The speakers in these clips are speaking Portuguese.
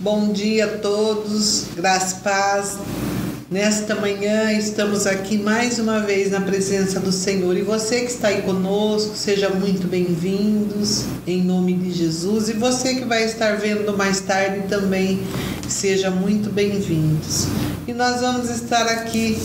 Bom dia a todos, graça e paz. Nesta manhã estamos aqui mais uma vez na presença do Senhor e você que está aí conosco, seja muito bem-vindos em nome de Jesus e você que vai estar vendo mais tarde também, seja muito bem-vindos. E nós vamos estar aqui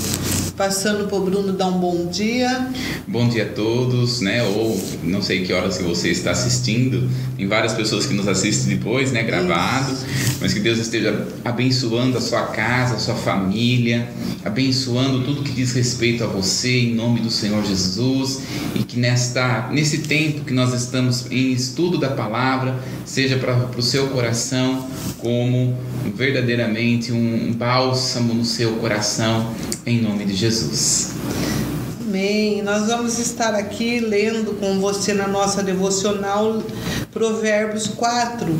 Passando por Bruno dar um bom dia. Bom dia a todos, né? Ou não sei que horas que você está assistindo. Tem várias pessoas que nos assistem depois, né? Gravado. Isso. Mas que Deus esteja abençoando a sua casa, a sua família, abençoando tudo que diz respeito a você, em nome do Senhor Jesus. E que nesta, nesse tempo que nós estamos em estudo da palavra, seja para o seu coração como verdadeiramente um bálsamo no seu coração, em nome de Jesus. Amém. Nós vamos estar aqui lendo com você na nossa devocional Provérbios 4.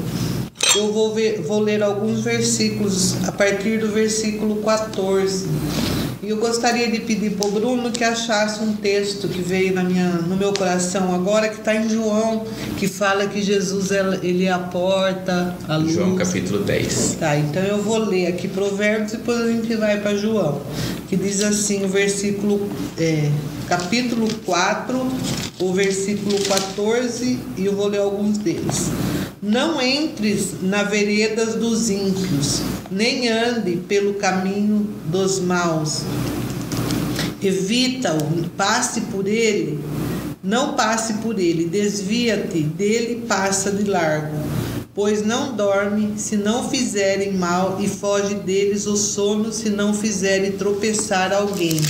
Eu vou, ver, vou ler alguns versículos a partir do versículo 14. E eu gostaria de pedir para o Bruno que achasse um texto que veio na minha, no meu coração agora, que está em João, que fala que Jesus ele é a porta, a luz. João capítulo 10. Tá, então eu vou ler aqui Provérbios e depois a gente vai para João, que diz assim o versículo, é, capítulo 4, o versículo 14, e eu vou ler alguns deles. Não entres na veredas dos ímpios, nem ande pelo caminho dos maus. Evita-o, passe por ele, não passe por ele, desvia-te dele, passa de largo. Pois não dorme se não fizerem mal, e foge deles o sono se não fizerem tropeçar alguém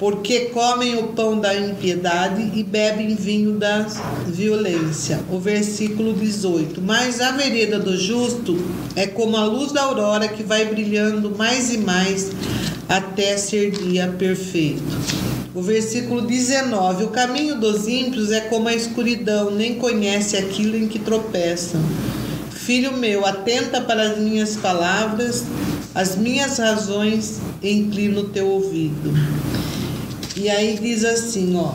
porque comem o pão da impiedade e bebem vinho da violência. O versículo 18. Mas a vereda do justo é como a luz da aurora que vai brilhando mais e mais até ser dia perfeito. O versículo 19: O caminho dos ímpios é como a escuridão, nem conhece aquilo em que tropeçam. Filho meu, atenta para as minhas palavras, as minhas razões, inclina o teu ouvido. E aí diz assim, ó,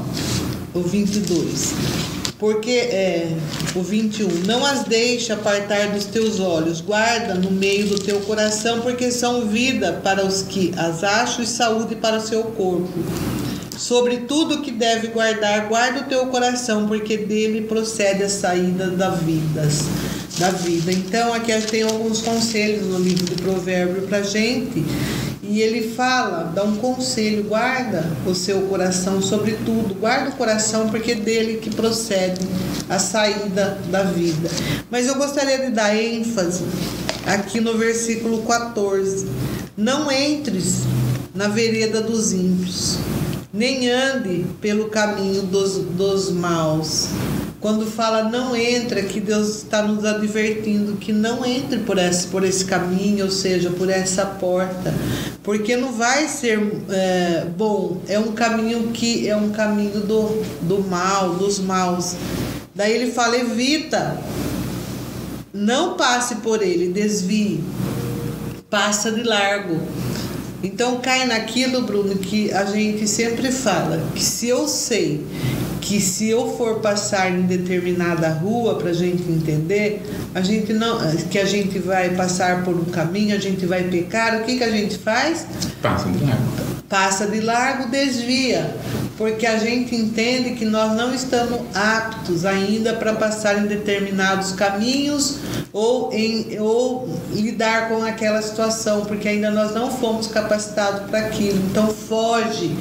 o 22. Porque é o 21, não as deixe apartar dos teus olhos, guarda no meio do teu coração, porque são vida para os que as acham e saúde para o seu corpo. Sobre tudo que deve guardar, guarda o teu coração, porque dele procede a saída da vida. Da vida. Então, aqui tem alguns conselhos no livro de Provérbio para gente e ele fala, dá um conselho, guarda o seu coração sobre tudo, guarda o coração porque é dele que procede a saída da vida. Mas eu gostaria de dar ênfase aqui no versículo 14. Não entres na vereda dos ímpios, nem ande pelo caminho dos, dos maus quando fala não entra, que Deus está nos advertindo que não entre por esse, por esse caminho, ou seja, por essa porta, porque não vai ser é, bom. É um caminho que é um caminho do, do mal, dos maus. Daí ele fala: evita, não passe por ele, desvie, passa de largo. Então cai naquilo, Bruno, que a gente sempre fala, que se eu sei que se eu for passar em determinada rua para a gente entender, a gente não, que a gente vai passar por um caminho, a gente vai pecar, o que que a gente faz? Passa de largo. Passa de largo, desvia, porque a gente entende que nós não estamos aptos ainda para passar em determinados caminhos ou em ou lidar com aquela situação, porque ainda nós não fomos capacitados para aquilo. Então foge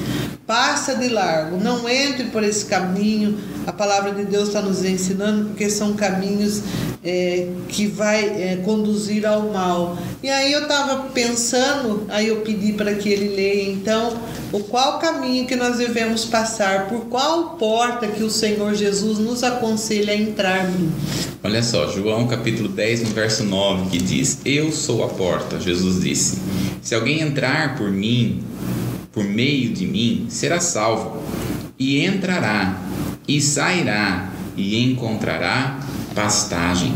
Passa de largo, não entre por esse caminho. A palavra de Deus está nos ensinando, porque são caminhos é, que vai é, conduzir ao mal. E aí eu estava pensando, aí eu pedi para que ele leia então o qual caminho que nós devemos passar, por qual porta que o Senhor Jesus nos aconselha a entrar. Olha só, João capítulo 10, no verso 9, que diz: Eu sou a porta, Jesus disse. Se alguém entrar por mim, por meio de mim, será salvo, e entrará, e sairá, e encontrará pastagem.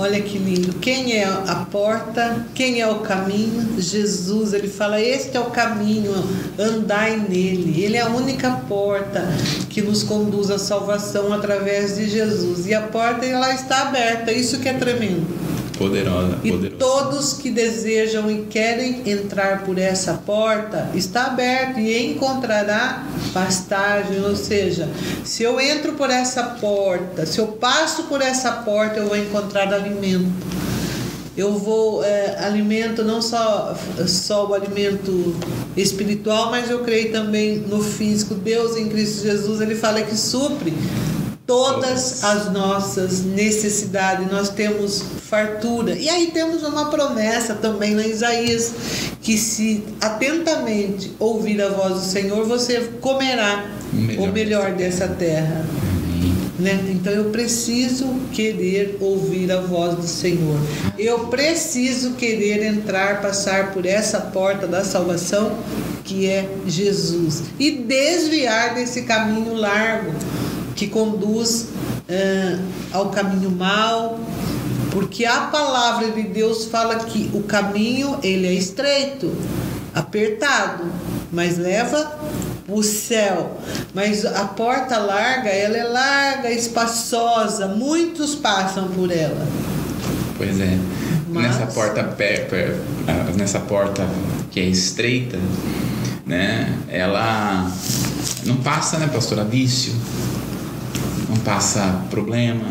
Olha que lindo. Quem é a porta? Quem é o caminho? Jesus. Ele fala: Este é o caminho, andai nele. Ele é a única porta que nos conduz à salvação através de Jesus. E a porta ela está aberta. Isso que é tremendo. Poderosa, E poderosa. todos que desejam e querem entrar por essa porta está aberto e encontrará pastagem. Ou seja, se eu entro por essa porta, se eu passo por essa porta, eu vou encontrar alimento. Eu vou é, alimento não só só o alimento espiritual, mas eu creio também no físico. Deus em Cristo Jesus ele fala que supre todas as nossas necessidades. Nós temos fartura. E aí temos uma promessa também na Isaías que se atentamente ouvir a voz do Senhor, você comerá O melhor o melhor dessa terra. Né? Então eu preciso querer ouvir a voz do Senhor. Eu preciso querer entrar, passar por essa porta da salvação que é Jesus e desviar desse caminho largo que conduz ah, ao caminho mau, porque a palavra de Deus fala que o caminho ele é estreito, apertado, mas leva o céu. Mas a porta larga, ela é larga, espaçosa, muitos passam por ela. Pois é. Mas- Nessa porta ah, nessa porta que é estreita, né? Ela não passa, né, pastora, vício. Passa problema,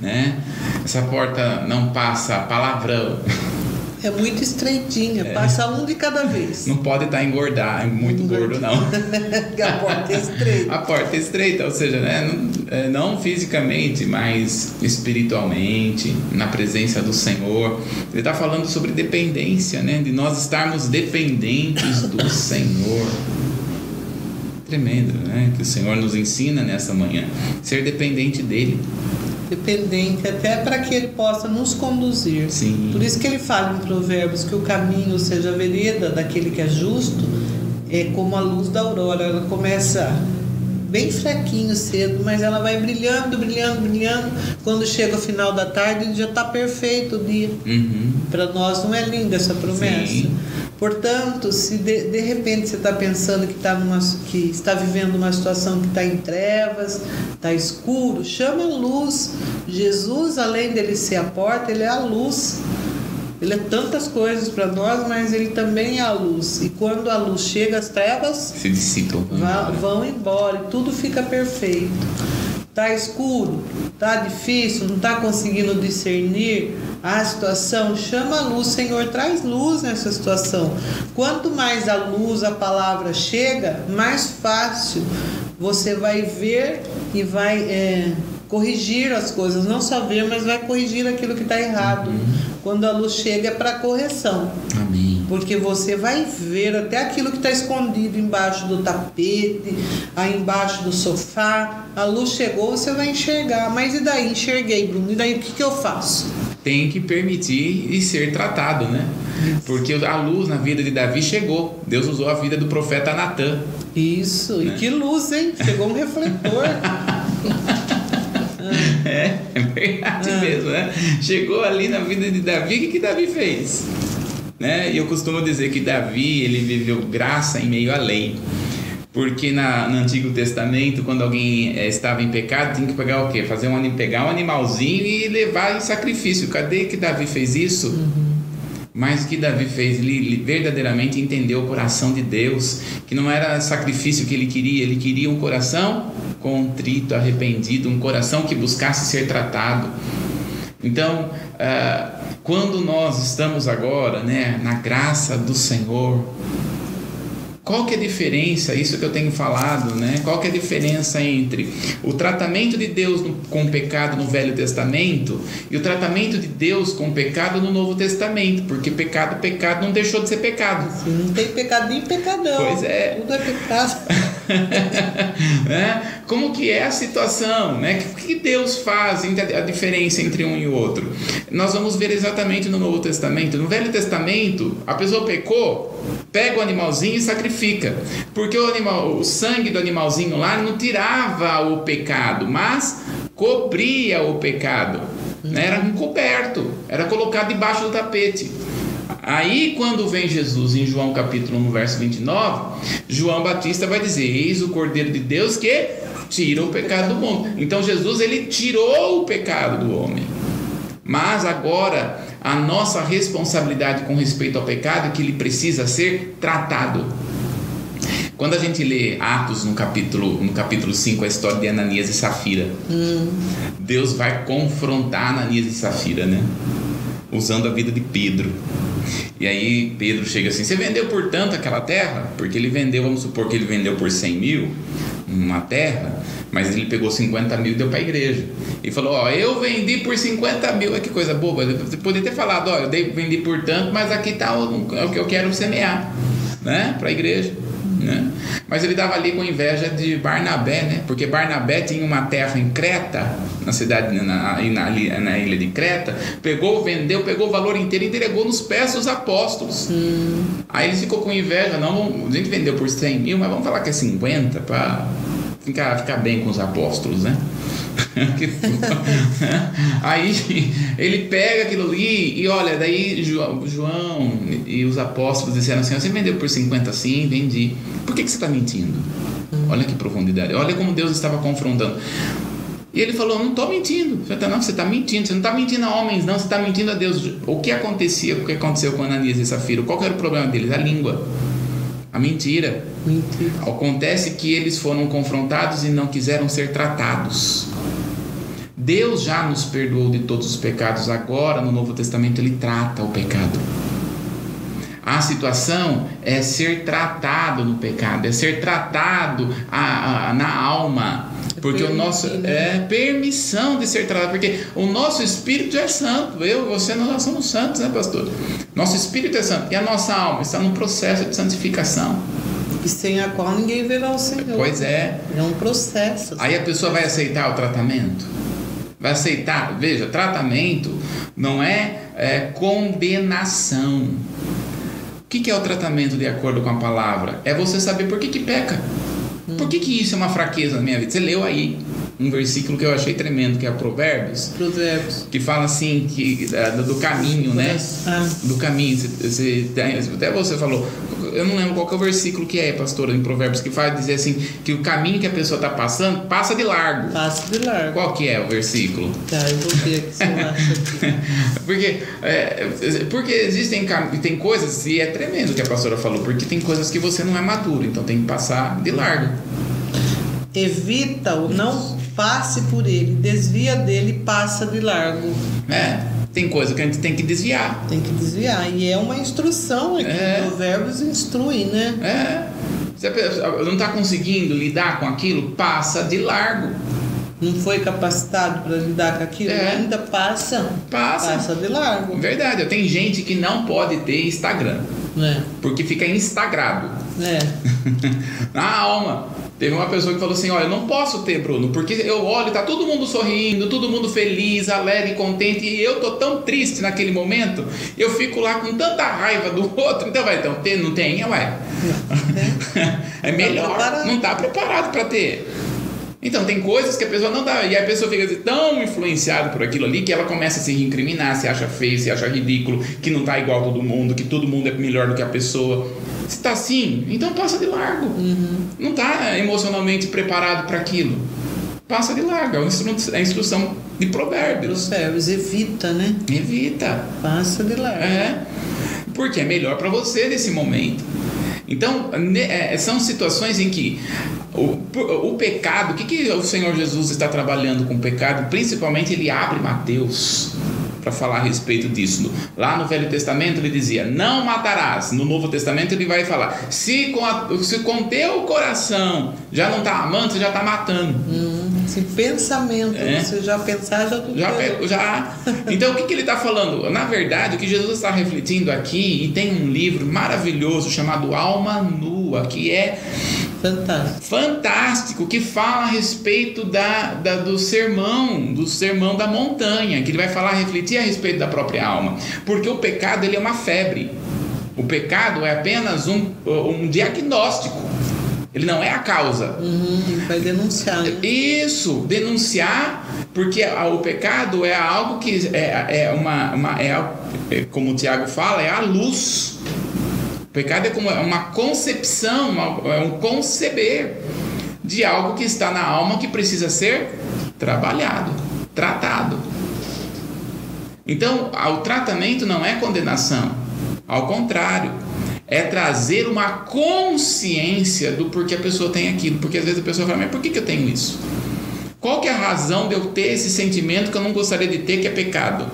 né? Essa porta não passa palavrão. É muito estreitinha, passa um de cada vez. Não pode estar engordar, é muito gordo não. a porta é estreita. A porta é estreita, ou seja, né, não, é, não fisicamente, mas espiritualmente, na presença do Senhor. Ele está falando sobre dependência, né, de nós estarmos dependentes do Senhor. Tremendo, né? Que o Senhor nos ensina nessa manhã. Ser dependente dele. Dependente, até para que ele possa nos conduzir. Sim. Por isso que ele fala em Provérbios que o caminho, ou seja, a vereda daquele que é justo, é como a luz da aurora. Ela começa bem fraquinho cedo, mas ela vai brilhando, brilhando, brilhando. Quando chega o final da tarde, já está perfeito o dia. Uhum. Para nós não é linda essa promessa. Sim. Portanto, se de, de repente você está pensando que, tá numa, que está vivendo uma situação que está em trevas, está escuro, chama a luz. Jesus, além dele ser a porta, ele é a luz. Ele é tantas coisas para nós, mas ele também é a luz. E quando a luz chega, as trevas Se dissipam. Vão embora e tudo fica perfeito. Tá escuro, tá difícil, não tá conseguindo discernir a situação, chama a luz, Senhor, traz luz nessa situação. Quanto mais a luz, a palavra chega, mais fácil você vai ver e vai é, corrigir as coisas, não só ver, mas vai corrigir aquilo que está errado. Quando a luz chega é para correção. Amém. Porque você vai ver até aquilo que está escondido embaixo do tapete, aí embaixo do sofá. A luz chegou, você vai enxergar. Mas e daí? Enxerguei, Bruno. E daí o que, que eu faço? tem que permitir e ser tratado, né? Porque a luz na vida de Davi chegou. Deus usou a vida do profeta Natan. Isso. Né? E que luz, hein? Chegou um refletor. É, é verdade Ah. mesmo, né? Chegou ali na vida de Davi, o que, que Davi fez? Né? E eu costumo dizer que Davi, ele viveu graça em meio à lei. Porque na, no Antigo Testamento, quando alguém eh, estava em pecado, tinha que pegar o quê? Fazer um, pegar um animalzinho e levar em sacrifício. Cadê que Davi fez isso? Mas o que Davi fez? Ele ele verdadeiramente entendeu o coração de Deus, que não era sacrifício que ele queria, ele queria um coração contrito, arrependido, um coração que buscasse ser tratado. Então, ah, quando nós estamos agora né, na graça do Senhor, qual que é a diferença, isso que eu tenho falado, né? Qual que é a diferença entre o tratamento de Deus com o pecado no Velho Testamento e o tratamento de Deus com o pecado no Novo Testamento? Porque pecado, pecado não deixou de ser pecado. Assim, não tem pecadinho, pecadão. Pois é. Tudo é pecado. né? Como que é a situação, né? O que Deus faz a diferença entre um e o outro? Nós vamos ver exatamente no Novo Testamento. No Velho Testamento, a pessoa pecou, pega o animalzinho e sacrifica, porque o animal, o sangue do animalzinho lá não tirava o pecado, mas cobria o pecado. né? Era coberto, era colocado debaixo do tapete. Aí, quando vem Jesus em João capítulo 1, verso 29, João Batista vai dizer: Eis o Cordeiro de Deus que tira o pecado do mundo. Então, Jesus ele tirou o pecado do homem. Mas agora a nossa responsabilidade com respeito ao pecado é que ele precisa ser tratado. Quando a gente lê Atos no capítulo, no capítulo 5, a história de Ananias e Safira, hum. Deus vai confrontar Ananias e Safira, né? Usando a vida de Pedro. E aí Pedro chega assim: Você vendeu por tanto aquela terra? Porque ele vendeu, vamos supor que ele vendeu por 100 mil uma terra, mas ele pegou 50 mil e deu para a igreja. E falou: Ó, eu vendi por 50 mil. É que coisa boba. Você poderia ter falado: Ó, eu vendi por tanto, mas aqui está o, o que eu quero semear, né? Para a igreja. Né? Mas ele estava ali com inveja de Barnabé, né? Porque Barnabé tinha uma terra em Creta, na cidade, na, na, na, na ilha de Creta, pegou, vendeu, pegou o valor inteiro e entregou nos pés dos apóstolos. Hum. Aí ele ficou com inveja, não, a gente vendeu por 100 mil, mas vamos falar que é 50 para ficar, ficar bem com os apóstolos, né? aí ele pega aquilo ali e olha, daí João e os apóstolos disseram assim: Você vendeu por 50 sim, vendi. Por que, que você está mentindo? Olha que profundidade, olha como Deus estava confrontando. E ele falou: Não estou mentindo. Você não, você está mentindo. Você não está mentindo a homens, não. Você está mentindo a Deus. O que acontecia? O que aconteceu com Ananias e Safira? Qual era o problema deles? A língua. A mentira. mentira. Acontece que eles foram confrontados e não quiseram ser tratados. Deus já nos perdoou de todos os pecados, agora no Novo Testamento ele trata o pecado. A situação é ser tratado no pecado, é ser tratado a, a, na alma. Porque o nosso é permissão de ser tratado, porque o nosso espírito é santo. Eu, você, nós somos santos, né, pastor? Nosso espírito é santo e a nossa alma está no processo de santificação. E sem a qual ninguém verá o Senhor. Pois é. É um processo. Aí a pessoa vai aceitar o tratamento? vai aceitar. Veja, tratamento não é, é condenação. O que, que, é o tratamento de acordo com a palavra? É você saber por que, que peca. Por que, que isso é uma fraqueza na minha vida? Você leu aí um versículo que eu achei tremendo, que é Provérbios. Provérbios. Que fala assim, que, do caminho, né? Ah. Do caminho. Você, até você falou, eu não lembro qual é o versículo que é, pastora, em Provérbios, que faz dizer assim, que o caminho que a pessoa está passando, passa de largo. Passa de largo. Qual que é o versículo? Tá, eu vou ver aqui se eu acho aqui. porque, é, porque existem tem coisas, e é tremendo o que a pastora falou, porque tem coisas que você não é maduro, então tem que passar de largo. Evita-o, não passe por ele, desvia dele, passa de largo. É. Tem coisa que a gente tem que desviar. Tem que desviar. E é uma instrução aqui. É. Provérbios instrui, né? É. Você não está conseguindo lidar com aquilo, passa de largo. Não foi capacitado para lidar com aquilo, é. ainda passa. Passa. Passa de largo. Verdade. Tem gente que não pode ter Instagram. É. Porque fica instagrado. É. Na alma. Teve uma pessoa que falou assim: Olha, eu não posso ter, Bruno, porque eu olho, tá todo mundo sorrindo, todo mundo feliz, alegre, contente, e eu tô tão triste naquele momento, eu fico lá com tanta raiva do outro. Então, vai, então, ter, não tem, ué. é melhor, não tá preparado para ter. Então, tem coisas que a pessoa não dá. E a pessoa fica tão influenciada por aquilo ali que ela começa a se incriminar, se acha feio, se acha ridículo, que não tá igual a todo mundo, que todo mundo é melhor do que a pessoa. Se está assim, então passa de largo. Uhum. Não está emocionalmente preparado para aquilo. Passa de largo. É a instrução de provérbios. Provérbios, evita, né? Evita. Passa de largo. É. Porque é melhor para você nesse momento. Então, é, são situações em que o, o pecado, o que, que o Senhor Jesus está trabalhando com o pecado? Principalmente, ele abre Mateus para falar a respeito disso. Lá no Velho Testamento ele dizia: Não matarás. No Novo Testamento ele vai falar: Se com, a, se com teu coração já não está amando, você já está matando. Hum, esse pensamento, é. você já pensar, já já, já Então o que, que ele está falando? Na verdade, o que Jesus está refletindo aqui, e tem um livro maravilhoso chamado Alma Nua, que é Fantástico. Fantástico, que fala a respeito da, da, do sermão, do sermão da montanha, que ele vai falar, refletir a respeito da própria alma. Porque o pecado ele é uma febre. O pecado é apenas um, um diagnóstico. Ele não é a causa. Uhum, vai denunciar. Né? Isso, denunciar, porque o pecado é algo que é, é uma, uma é, é, como o Tiago fala, é a luz pecado é como uma concepção, é um conceber de algo que está na alma que precisa ser trabalhado, tratado. Então, o tratamento não é condenação, ao contrário, é trazer uma consciência do porquê a pessoa tem aquilo. Porque às vezes a pessoa fala, mas por que, que eu tenho isso? Qual que é a razão de eu ter esse sentimento que eu não gostaria de ter, que é pecado?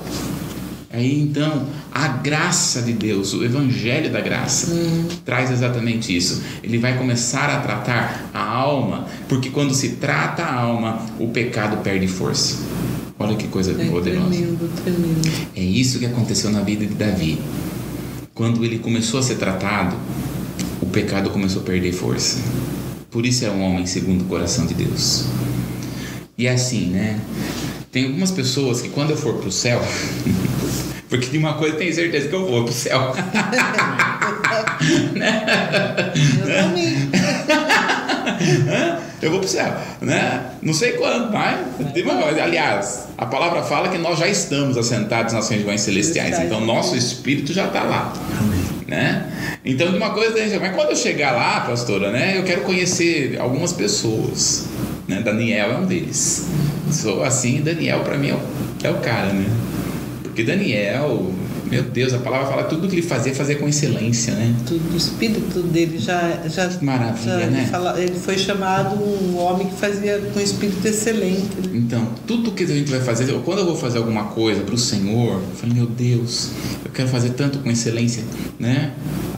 Aí então, a graça de Deus, o evangelho da graça, hum. traz exatamente isso. Ele vai começar a tratar a alma, porque quando se trata a alma, o pecado perde força. Olha que coisa é poderosa. Tremendo, tremendo. É isso que aconteceu na vida de Davi. Quando ele começou a ser tratado, o pecado começou a perder força. Por isso é um homem segundo o coração de Deus. E é assim, né? Tem algumas pessoas que quando eu for pro céu, porque de uma coisa eu tenho certeza que eu vou pro céu. né? Eu também. eu vou pro céu, né? Não sei quando, mas aliás, a palavra fala que nós já estamos assentados nas regiões celestiais, então nosso espírito já está lá. Né? Então, de uma coisa, mas quando eu chegar lá, pastora, né, eu quero conhecer algumas pessoas. Né? Daniel é um deles. Sou assim, Daniel para mim é o, é o cara, né? Porque Daniel, meu Deus, a palavra fala tudo que ele fazia, fazia com excelência, né? Tudo, o espírito dele já. já Maravilha, já, né? Ele, fala, ele, foi chamado um homem que fazia com espírito excelente. Né? Então, tudo que a gente vai fazer, quando eu vou fazer alguma coisa para o Senhor, eu falo, meu Deus, eu quero fazer tanto com excelência, né?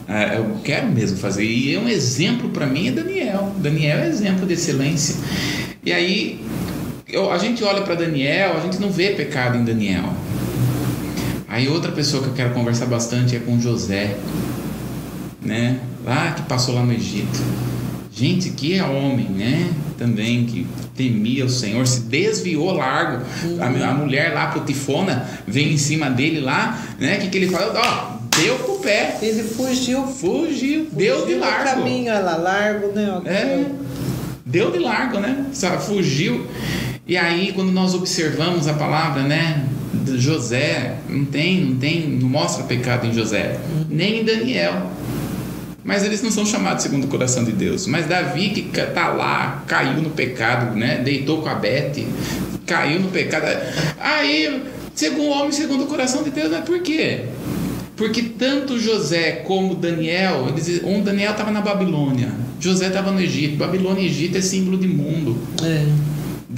É, eu quero mesmo fazer. E é um exemplo para mim é Daniel. Daniel é exemplo de excelência. E aí, eu, a gente olha para Daniel, a gente não vê pecado em Daniel. Aí outra pessoa que eu quero conversar bastante é com José, né? Lá que passou lá no Egito. Gente, que é homem, né? Também que temia o Senhor, se desviou largo. Uhum. A, a, mulher lá, Potifona, vem em cima dele lá, né? O que, que ele fala? Ó, deu pro pé. Ele fugiu. Fugiu, fugiu deu de largo. caminho, ela largo, né? É, deu de largo, né? Fugiu. E aí, quando nós observamos a palavra, né? José, não tem, não tem, não mostra pecado em José, nem em Daniel. Mas eles não são chamados segundo o coração de Deus. Mas Davi que tá lá, caiu no pecado, né? Deitou com a Bete, caiu no pecado. Aí, segundo o homem, segundo o coração de Deus, mas por quê? Porque tanto José como Daniel, eles, um Daniel estava na Babilônia, José estava no Egito. Babilônia e Egito é símbolo de mundo. É.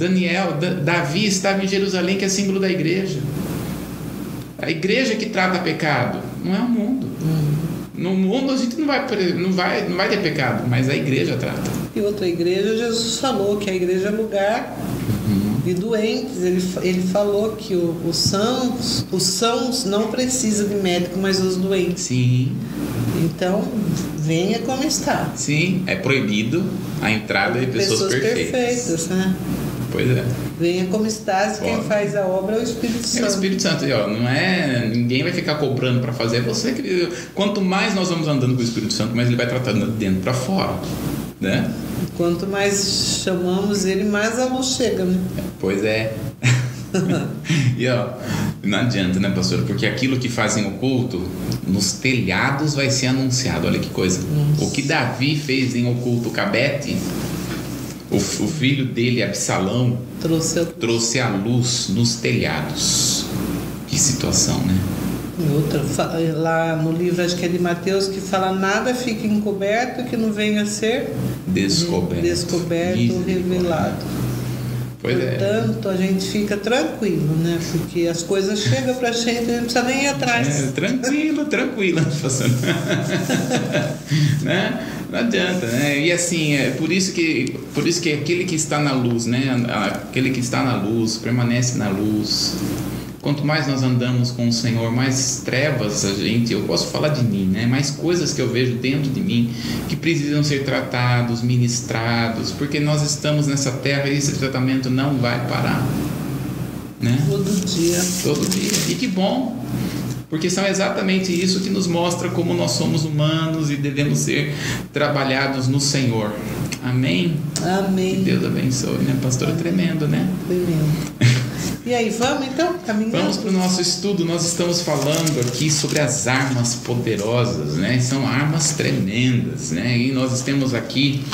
Daniel, Davi estava em Jerusalém, que é símbolo da igreja. A igreja que trata pecado, não é o mundo. Uhum. No mundo a gente não vai, não, vai, não vai ter pecado, mas a igreja trata. E outra igreja, Jesus falou que a igreja é lugar uhum. de doentes. Ele, ele falou que o, os, sãos, os sãos não precisam de médico, mas os doentes. Sim. Então, venha como está. Sim, é proibido a entrada de pessoas, pessoas perfeitas. perfeitas né? Pois é. Venha como estás, quem faz a obra é o Espírito Santo. É o Espírito Santo, e, ó, não é. Ninguém vai ficar cobrando para fazer, é você que. Quanto mais nós vamos andando com o Espírito Santo, mais ele vai tratando de dentro para fora. Né? Quanto mais chamamos ele, mais a luz chega, né? Pois é. e ó, não adianta, né, pastor? Porque aquilo que fazem oculto, nos telhados vai ser anunciado. Olha que coisa. Nossa. O que Davi fez em oculto Cabete o, o filho dele, Absalão, trouxe a... trouxe a luz nos telhados. Que situação, né? Outra, lá no livro, acho que é de Mateus, que fala: nada fica encoberto que não venha a ser descoberto, descoberto ou revelado. Pois é. Portanto, é. a gente fica tranquilo, né? Porque as coisas chegam pra gente e não precisa nem ir atrás. É, tranquilo, tranquilo. né? Não adianta, né? E assim, é por isso que por isso que aquele que está na luz, né? Aquele que está na luz, permanece na luz. Quanto mais nós andamos com o Senhor, mais trevas a gente, eu posso falar de mim, né? Mais coisas que eu vejo dentro de mim que precisam ser tratados, ministrados, porque nós estamos nessa terra e esse tratamento não vai parar. Né? Todo dia. Todo dia. E que bom, porque são exatamente isso que nos mostra como nós somos humanos e devemos ser trabalhados no Senhor. Amém? Amém. Que Deus abençoe, né? Pastor, é tremendo, né? Tremendo. E aí, vamos então caminhando? Vamos para o nosso estudo. Nós estamos falando aqui sobre as armas poderosas, né? São armas tremendas, né? E nós temos aqui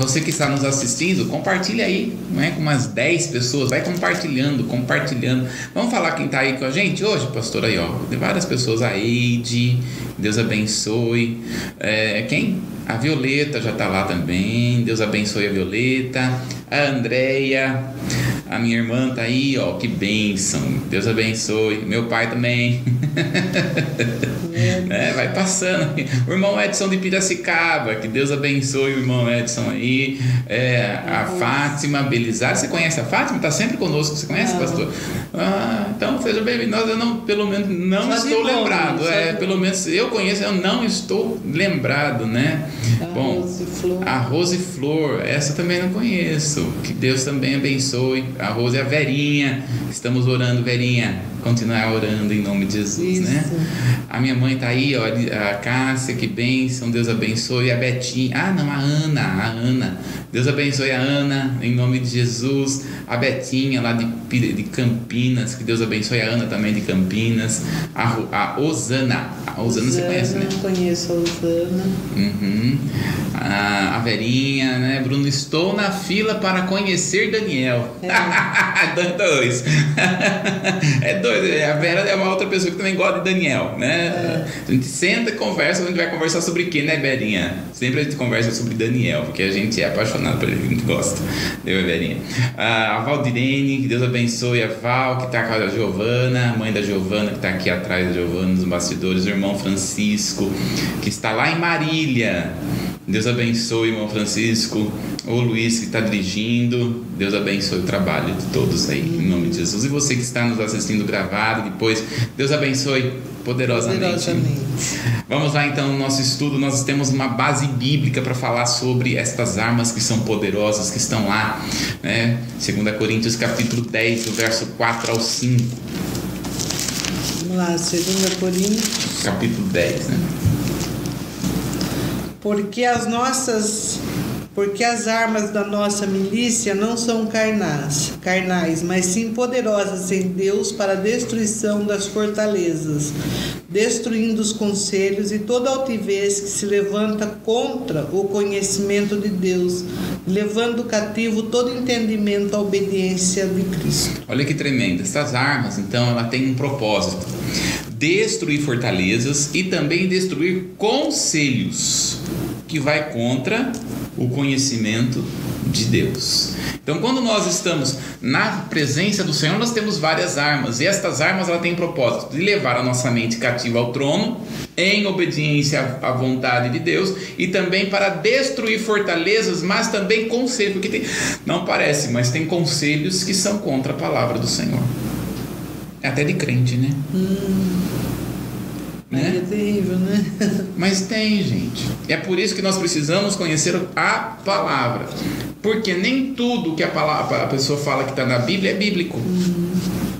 Você que está nos assistindo, compartilha aí, não é? Com umas 10 pessoas, vai compartilhando, compartilhando. Vamos falar quem está aí com a gente hoje, pastor? Aí, ó, tem várias pessoas aí, de Deus abençoe. É, quem? A Violeta já está lá também. Deus abençoe a Violeta. A Andréia. A minha irmã tá aí, ó, que bênção. Deus abençoe. Meu pai também. É, vai passando. O irmão Edson de Piracicaba, que Deus abençoe o irmão Edson aí. É, a Fátima Belizar, você conhece a Fátima? Tá sempre conosco, você conhece, não. pastor? Ah, então seja bem-vindo. Eu não, pelo menos não só estou lembrado. é, pelo menos eu conheço, eu não estou lembrado, né? A Bom, Rose Flor. a Rose Flor, essa também não conheço. Que Deus também abençoe. A Rose e a Verinha. Estamos orando, Verinha continuar orando em nome de Jesus, né? Isso. né? A minha mãe tá aí, ó, a Cássia, que bênção, Deus abençoe. A Betinha, ah, não, a Ana, a Ana. Deus abençoe a Ana, em nome de Jesus. A Betinha, lá de, de Campinas, que Deus abençoe a Ana também de Campinas. A, a Osana, a Osana, Osana você conhece, né? Não conheço a Osana. Uhum. A, a Verinha, né? Bruno, estou na fila para conhecer Daniel. É. dois. é dois. A Vera é uma outra pessoa que também gosta de Daniel, né? É. A gente senta e conversa, a gente vai conversar sobre quem, né, Verinha? Sempre a gente conversa sobre Daniel, porque a gente é apaixonado por ele, muito gosta. Deu a velhinha. A Valdirene, que Deus abençoe a Val, que está com a Giovana, a mãe da Giovana, que está aqui atrás da Giovana, nos bastidores, o irmão Francisco, que está lá em Marília. Deus abençoe, irmão Francisco. O Luiz que está dirigindo. Deus abençoe o trabalho de todos aí, em nome de Jesus. E você que está nos assistindo gravado depois, Deus abençoe poderosamente. poderosamente. Vamos lá então no nosso estudo. Nós temos uma base bíblica para falar sobre estas armas que são poderosas, que estão lá, né? 2 Coríntios capítulo 10, do verso 4 ao 5. Vamos lá, 2 Coríntios. Capítulo 10, né? Porque as nossas porque as armas da nossa milícia não são carnais, carnais, mas sim poderosas em Deus para a destruição das fortalezas, destruindo os conselhos e toda altivez que se levanta contra o conhecimento de Deus, levando cativo todo entendimento à obediência de Cristo. Olha que tremendo. Essas armas, então, ela tem um propósito: destruir fortalezas e também destruir conselhos que vai contra o conhecimento de Deus. Então, quando nós estamos na presença do Senhor, nós temos várias armas, e estas armas ela têm propósito de levar a nossa mente cativa ao trono, em obediência à vontade de Deus, e também para destruir fortalezas, mas também conselhos, porque tem, não parece, mas tem conselhos que são contra a palavra do Senhor. É até de crente, né? Hum. Né? É terrível, né? Mas tem, gente. É por isso que nós precisamos conhecer a palavra. Porque nem tudo que a, palavra, a pessoa fala que está na Bíblia é bíblico. Uhum.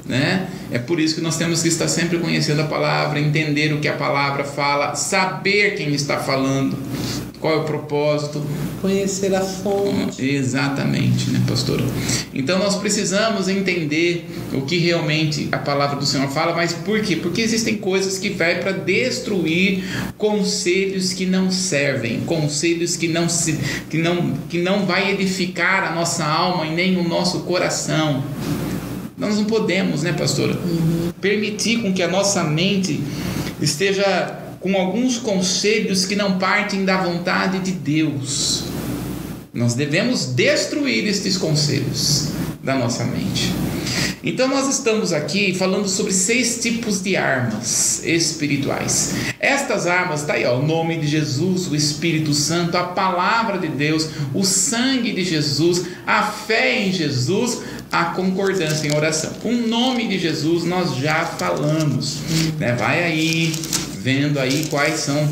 Né? É por isso que nós temos que estar sempre conhecendo a palavra, entender o que a palavra fala, saber quem está falando qual é o propósito? Conhecer a fonte. Exatamente, né, pastor? Então nós precisamos entender o que realmente a palavra do Senhor fala, mas por quê? Porque existem coisas que vai para destruir conselhos que não servem, conselhos que não se que não que não vai edificar a nossa alma e nem o nosso coração. Nós não podemos, né, pastora? Uhum. Permitir com que a nossa mente esteja com alguns conselhos que não partem da vontade de Deus. Nós devemos destruir estes conselhos da nossa mente. Então nós estamos aqui falando sobre seis tipos de armas espirituais. Estas armas tá aí, ó, o nome de Jesus, o Espírito Santo, a palavra de Deus, o sangue de Jesus, a fé em Jesus, a concordância em oração. O nome de Jesus nós já falamos, né? Vai aí, vendo aí quais são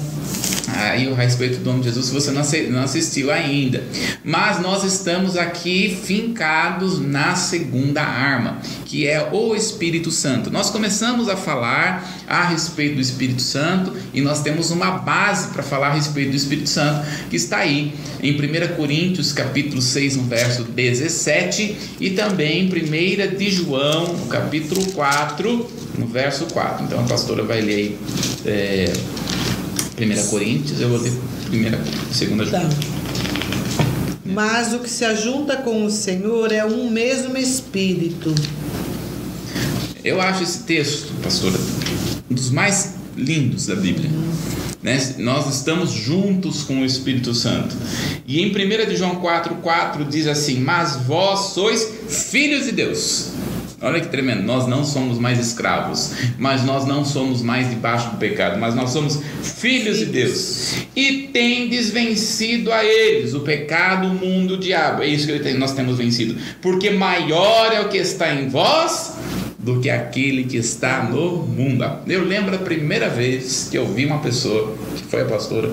aí a respeito do nome de Jesus se você não assistiu ainda. Mas nós estamos aqui fincados na segunda arma, que é o Espírito Santo. Nós começamos a falar a respeito do Espírito Santo e nós temos uma base para falar a respeito do Espírito Santo, que está aí em 1 Coríntios, capítulo 6, no verso 17, e também em 1 de João, capítulo 4, no verso 4. Então a pastora vai ler aí. É, 1 Coríntios, eu vou ler 1 segunda João. Tá. Mas o que se ajunta com o Senhor é um mesmo espírito. Eu acho esse texto, pastora, um dos mais lindos da Bíblia. Né? Nós estamos juntos com o Espírito Santo. E em 1 de João 4,4 diz assim: Mas vós sois filhos de Deus. Olha que tremendo, nós não somos mais escravos, mas nós não somos mais debaixo do pecado, mas nós somos filhos de Deus. E tendes vencido a eles, o pecado, o mundo, o diabo. É isso que nós temos vencido. Porque maior é o que está em vós do que aquele que está no mundo. Eu lembro a primeira vez que eu vi uma pessoa, que foi a pastora,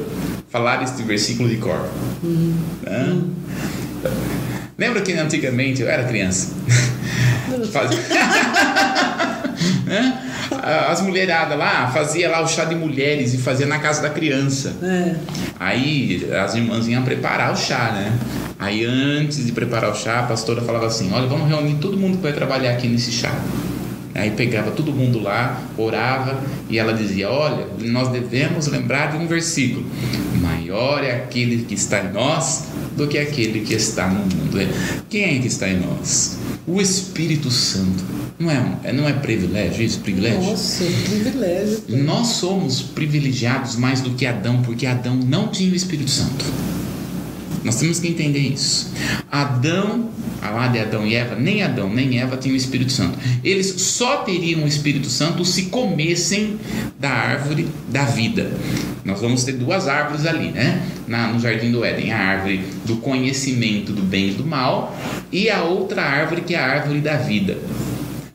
falar este versículo de cor. Uhum. Lembra que antigamente eu era criança? Fazia... As mulheradas lá fazia lá o chá de mulheres e fazia na casa da criança. É. Aí as irmãs iam preparar o chá, né? Aí antes de preparar o chá, a pastora falava assim: Olha, vamos reunir todo mundo que vai trabalhar aqui nesse chá. Aí pegava todo mundo lá, orava e ela dizia: Olha, nós devemos lembrar de um versículo: Maior é aquele que está em nós do que aquele que está no mundo. Quem é que está em nós? O Espírito Santo. Não é, não é privilégio isso? Privilégio? Nossa, privilégio. Nós somos privilegiados mais do que Adão, porque Adão não tinha o Espírito Santo. Nós temos que entender isso. Adão, lá de Adão e Eva, nem Adão nem Eva tinham o Espírito Santo. Eles só teriam o Espírito Santo se comessem da árvore da vida. Nós vamos ter duas árvores ali, né? Na, no jardim do Éden: a árvore do conhecimento do bem e do mal, e a outra árvore que é a árvore da vida.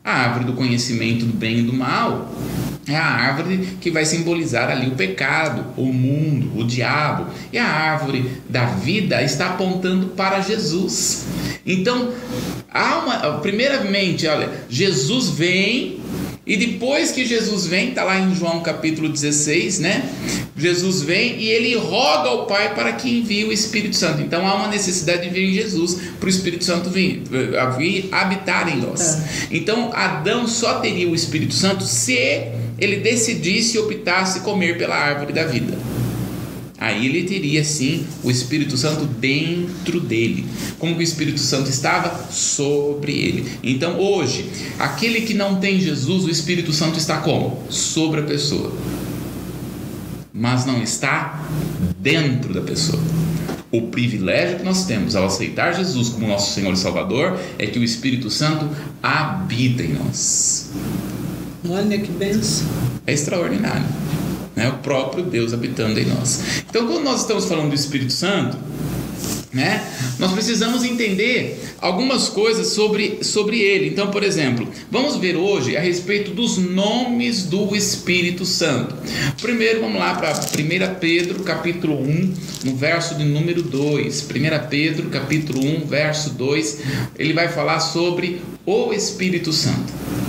A árvore do conhecimento do bem e do mal é a árvore que vai simbolizar ali o pecado, o mundo, o diabo. E a árvore da vida está apontando para Jesus. Então, há uma, primeiramente, olha, Jesus vem e depois que Jesus vem, está lá em João capítulo 16, né? Jesus vem e ele roga ao Pai para que envie o Espírito Santo. Então há uma necessidade de vir em Jesus para o Espírito Santo vir, vir habitar em nós. É. Então Adão só teria o Espírito Santo se ele decidisse e optasse comer pela árvore da vida aí ele teria sim o Espírito Santo dentro dele. Como que o Espírito Santo estava sobre ele. Então hoje, aquele que não tem Jesus, o Espírito Santo está como? Sobre a pessoa. Mas não está dentro da pessoa. O privilégio que nós temos ao aceitar Jesus como nosso Senhor e Salvador é que o Espírito Santo habita em nós. Olha que benção. É extraordinário né? o próprio Deus habitando em nós. Então, quando nós estamos falando do Espírito Santo, né? Nós precisamos entender algumas coisas sobre, sobre ele. Então, por exemplo, vamos ver hoje a respeito dos nomes do Espírito Santo. Primeiro, vamos lá para 1 Pedro, capítulo 1, no verso de número 2. 1 Pedro, capítulo 1, verso 2, ele vai falar sobre o Espírito Santo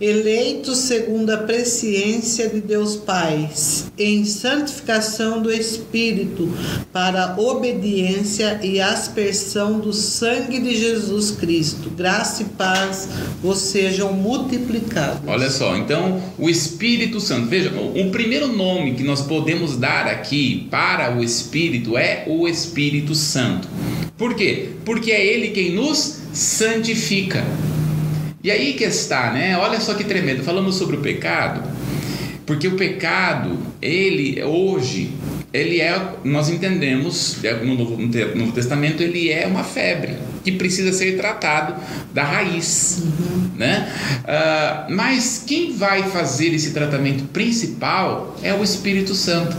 eleitos segundo a presciência de Deus Pai, em santificação do Espírito, para obediência e aspersão do sangue de Jesus Cristo. Graça e paz vos sejam multiplicados. Olha só, então o Espírito Santo, veja, o primeiro nome que nós podemos dar aqui para o Espírito é o Espírito Santo. Por quê? Porque é ele quem nos santifica. E aí que está, né? Olha só que tremendo. Falamos sobre o pecado, porque o pecado, ele hoje, ele é, nós entendemos é, no Novo, no Novo Testamento, ele é uma febre que precisa ser tratado da raiz, uhum. né? Uh, mas quem vai fazer esse tratamento principal é o Espírito Santo.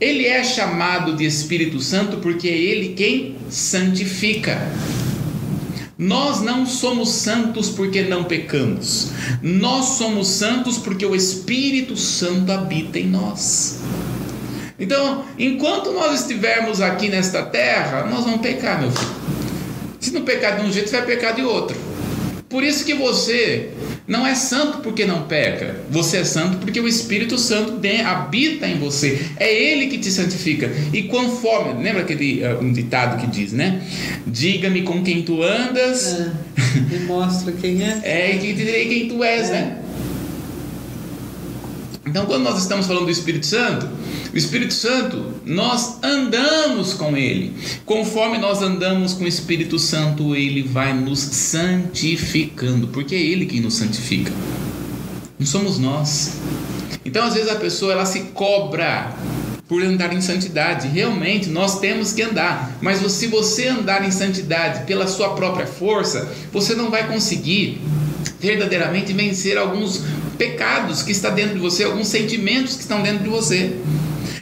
Ele é chamado de Espírito Santo porque é ele quem santifica. Nós não somos santos porque não pecamos. Nós somos santos porque o Espírito Santo habita em nós. Então, enquanto nós estivermos aqui nesta terra, nós vamos pecar, meu filho. Se não pecar de um jeito, você vai pecar de outro. Por isso que você não é santo porque não peca. Você é santo porque o Espírito Santo habita em você. É Ele que te santifica. E conforme, lembra aquele uh, um ditado que diz, né? Diga-me com quem tu andas. É, e mostra quem é. é, e te direi quem tu és, é. né? Então, quando nós estamos falando do Espírito Santo, o Espírito Santo, nós andamos com ele. Conforme nós andamos com o Espírito Santo, ele vai nos santificando, porque é ele quem nos santifica. Não somos nós. Então, às vezes a pessoa ela se cobra por andar em santidade. Realmente nós temos que andar, mas se você andar em santidade pela sua própria força, você não vai conseguir verdadeiramente vencer alguns pecados que está dentro de você, alguns sentimentos que estão dentro de você.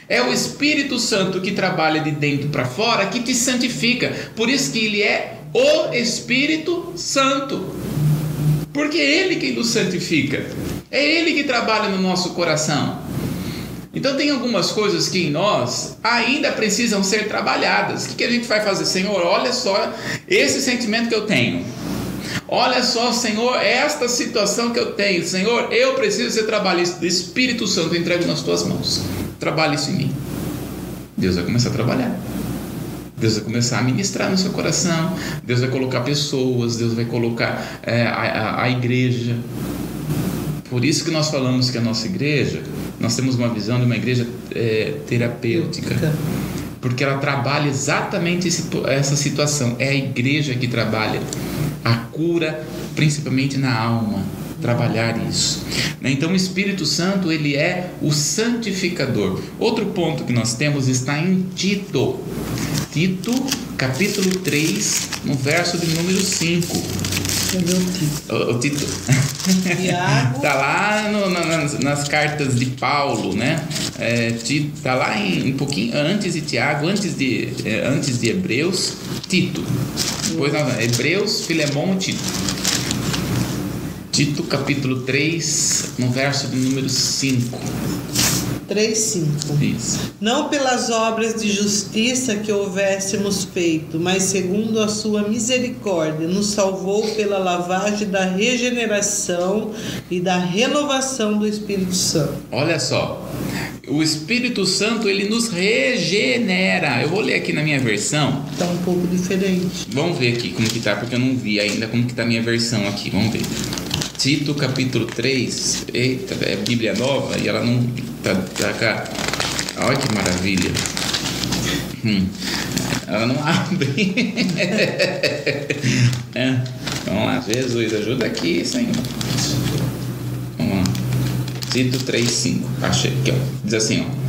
É o Espírito Santo que trabalha de dentro para fora que te santifica. Por isso que ele é o Espírito Santo. Porque é ele quem nos santifica. É ele que trabalha no nosso coração. Então tem algumas coisas que em nós ainda precisam ser trabalhadas. O que, que a gente vai fazer? Senhor, olha só esse sentimento que eu tenho. Olha só, Senhor, esta situação que eu tenho. Senhor, eu preciso ser trabalhista. Espírito Santo, eu entrego nas tuas mãos. Trabalhe isso em mim. Deus vai começar a trabalhar. Deus vai começar a ministrar no seu coração. Deus vai colocar pessoas. Deus vai colocar é, a, a, a igreja. Por isso que nós falamos que a nossa igreja, nós temos uma visão de uma igreja é, terapêutica porque ela trabalha exatamente essa situação. É a igreja que trabalha a cura, principalmente na alma. Trabalhar isso. Né? Então, o Espírito Santo, ele é o santificador. Outro ponto que nós temos está em Tito. Tito, capítulo 3, no verso de número 5. Cadê o Tito? O, Tito. Está lá no, nas, nas, cartas de Paulo, né? É, Tito, tá lá em, um pouquinho antes de Tiago, antes de, é, antes de Hebreus, Tito. Depois nós, Hebreus, Filemão e Tito. Tito capítulo 3, no verso de número 5. 3:5. Não pelas obras de justiça que houvéssemos feito, mas segundo a sua misericórdia, nos salvou pela lavagem da regeneração e da renovação do Espírito Santo. Olha só. O Espírito Santo ele nos regenera. Eu vou ler aqui na minha versão. Está um pouco diferente. Vamos ver aqui como que tá, porque eu não vi ainda como que tá a minha versão aqui. Vamos ver. Tito capítulo 3. Eita, é Bíblia nova e ela não tá, tá cá. Olha que maravilha. Hum, ela não abre. é, vamos lá, Jesus, ajuda aqui, Senhor. Tito 3,5. Achei aqui, ó. Diz assim, ó.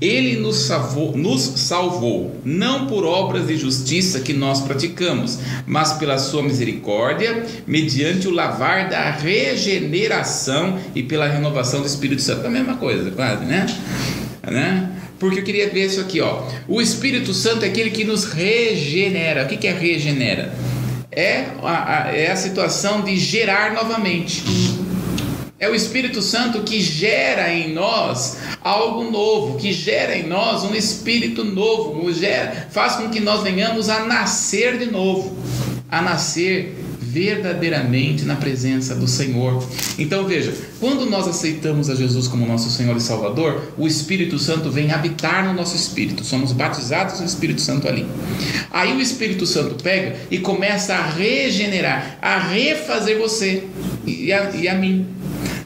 Ele nos salvou, nos salvou, não por obras de justiça que nós praticamos, mas pela sua misericórdia, mediante o lavar da regeneração e pela renovação do Espírito Santo. É a mesma coisa, quase, né? né? Porque eu queria ver isso aqui, ó. O Espírito Santo é aquele que nos regenera. O que, que é regenera? É a, a, é a situação de gerar novamente. É o Espírito Santo que gera em nós algo novo, que gera em nós um espírito novo, gera, faz com que nós venhamos a nascer de novo, a nascer verdadeiramente na presença do Senhor. Então veja, quando nós aceitamos a Jesus como nosso Senhor e Salvador, o Espírito Santo vem habitar no nosso espírito. Somos batizados no Espírito Santo ali. Aí o Espírito Santo pega e começa a regenerar, a refazer você e a, e a mim.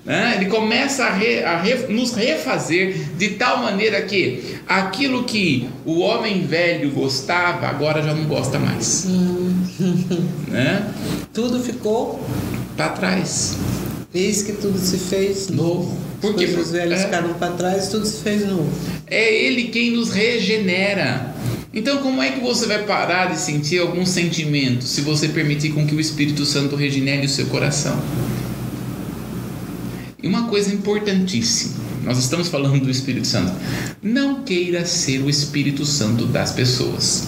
Né? Ele começa a, re, a re, nos refazer de tal maneira que aquilo que o homem velho gostava, agora já não gosta mais. né? Tudo ficou para trás. Eis que tudo se fez novo. Porque os velhos é, ficaram para trás, tudo se fez novo. É Ele quem nos regenera. Então, como é que você vai parar de sentir algum sentimento se você permitir com que o Espírito Santo regenere o seu coração? Uma coisa importantíssima, nós estamos falando do Espírito Santo. Não queira ser o Espírito Santo das pessoas.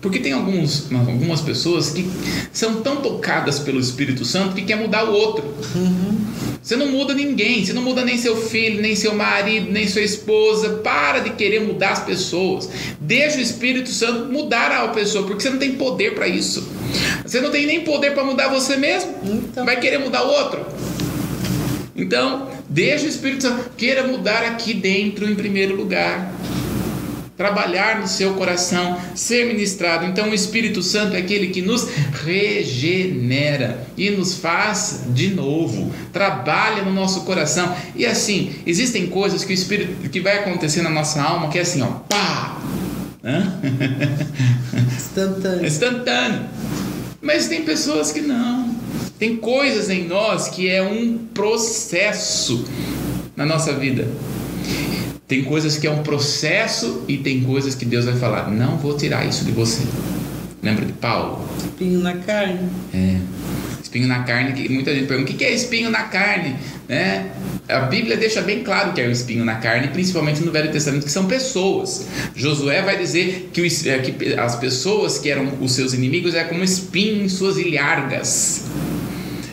Porque tem alguns, algumas pessoas que são tão tocadas pelo Espírito Santo que quer mudar o outro. Uhum. Você não muda ninguém, você não muda nem seu filho, nem seu marido, nem sua esposa. Para de querer mudar as pessoas. Deixa o Espírito Santo mudar a pessoa, porque você não tem poder para isso. Você não tem nem poder para mudar você mesmo. Então. Vai querer mudar o outro. Então, deixa o Espírito Santo queira mudar aqui dentro em primeiro lugar. trabalhar no seu coração, ser ministrado. Então, o Espírito Santo é aquele que nos regenera e nos faz de novo, trabalha no nosso coração. E assim, existem coisas que o Espírito que vai acontecer na nossa alma que é assim, ó, pá! Instantâneo. Instantâneo. Mas tem pessoas que não. Tem coisas em nós que é um processo na nossa vida. Tem coisas que é um processo e tem coisas que Deus vai falar: não vou tirar isso de você. Lembra de Paulo? Espinho na carne. É. Espinho na carne, que muita gente pergunta: o que é espinho na carne? Né? A Bíblia deixa bem claro que é o espinho na carne, principalmente no Velho Testamento, que são pessoas. Josué vai dizer que, é, que as pessoas que eram os seus inimigos é como espinho em suas ilhargas.